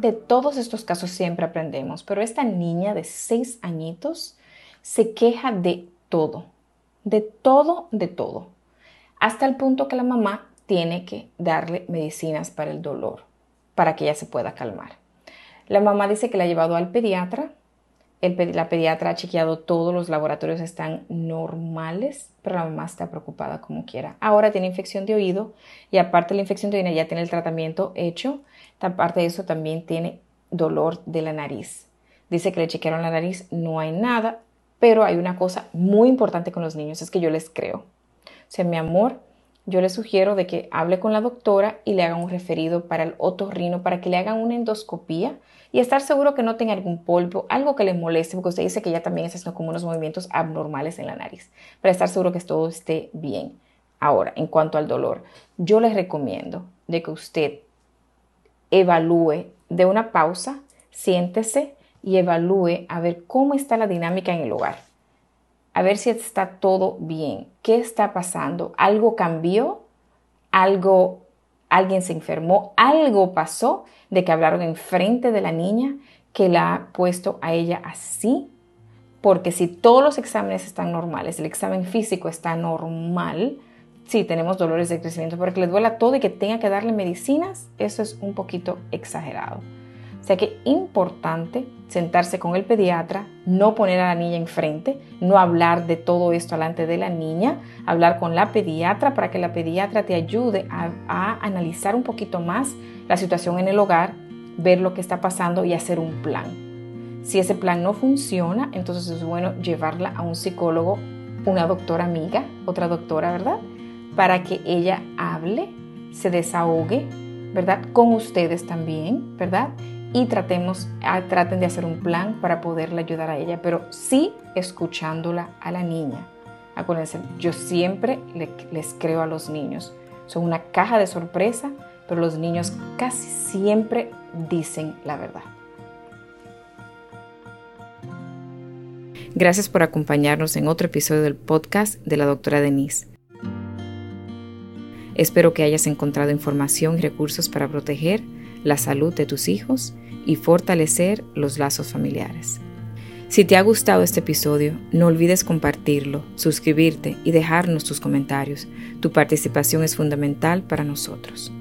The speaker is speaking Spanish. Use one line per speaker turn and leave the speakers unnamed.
De todos estos casos siempre aprendemos, pero esta niña de seis añitos se queja de todo, de todo, de todo, hasta el punto que la mamá tiene que darle medicinas para el dolor, para que ella se pueda calmar. La mamá dice que la ha llevado al pediatra, la pediatra ha chequeado todos los laboratorios están normales, pero la mamá está preocupada como quiera. Ahora tiene infección de oído y aparte de la infección de oído ya tiene el tratamiento hecho Aparte de eso, también tiene dolor de la nariz. Dice que le chequearon la nariz, no hay nada, pero hay una cosa muy importante con los niños, es que yo les creo. O sea, mi amor, yo le sugiero de que hable con la doctora y le hagan un referido para el otorrino, para que le hagan una endoscopía y estar seguro que no tenga algún polvo, algo que le moleste, porque usted dice que ella también está haciendo como unos movimientos abnormales en la nariz, para estar seguro que todo esté bien. Ahora, en cuanto al dolor, yo les recomiendo de que usted evalúe, de una pausa, siéntese y evalúe a ver cómo está la dinámica en el hogar. A ver si está todo bien. ¿Qué está pasando? ¿Algo cambió? ¿Algo, alguien se enfermó? ¿Algo pasó de que hablaron enfrente de la niña que la ha puesto a ella así? Porque si todos los exámenes están normales, el examen físico está normal, sí, tenemos dolores de crecimiento, pero que le duela todo y que tenga que darle medicinas, eso es un poquito exagerado. O sea que importante sentarse con el pediatra, no poner a la niña enfrente, no hablar de todo esto delante de la niña, hablar con la pediatra para que la pediatra te ayude a, a analizar un poquito más la situación en el hogar, ver lo que está pasando y hacer un plan. Si ese plan no funciona, entonces es bueno llevarla a un psicólogo, una doctora amiga, otra doctora, ¿verdad? para que ella hable, se desahogue, ¿verdad? Con ustedes también, ¿verdad? Y tratemos, ah, traten de hacer un plan para poderle ayudar a ella, pero sí escuchándola a la niña. Acuérdense, yo siempre les creo a los niños. Son una caja de sorpresa, pero los niños casi siempre dicen la verdad. Gracias por acompañarnos en otro episodio del podcast de la doctora Denise. Espero que hayas encontrado información y recursos para proteger la salud de tus hijos y fortalecer los lazos familiares. Si te ha gustado este episodio, no olvides compartirlo, suscribirte y dejarnos tus comentarios. Tu participación es fundamental para nosotros.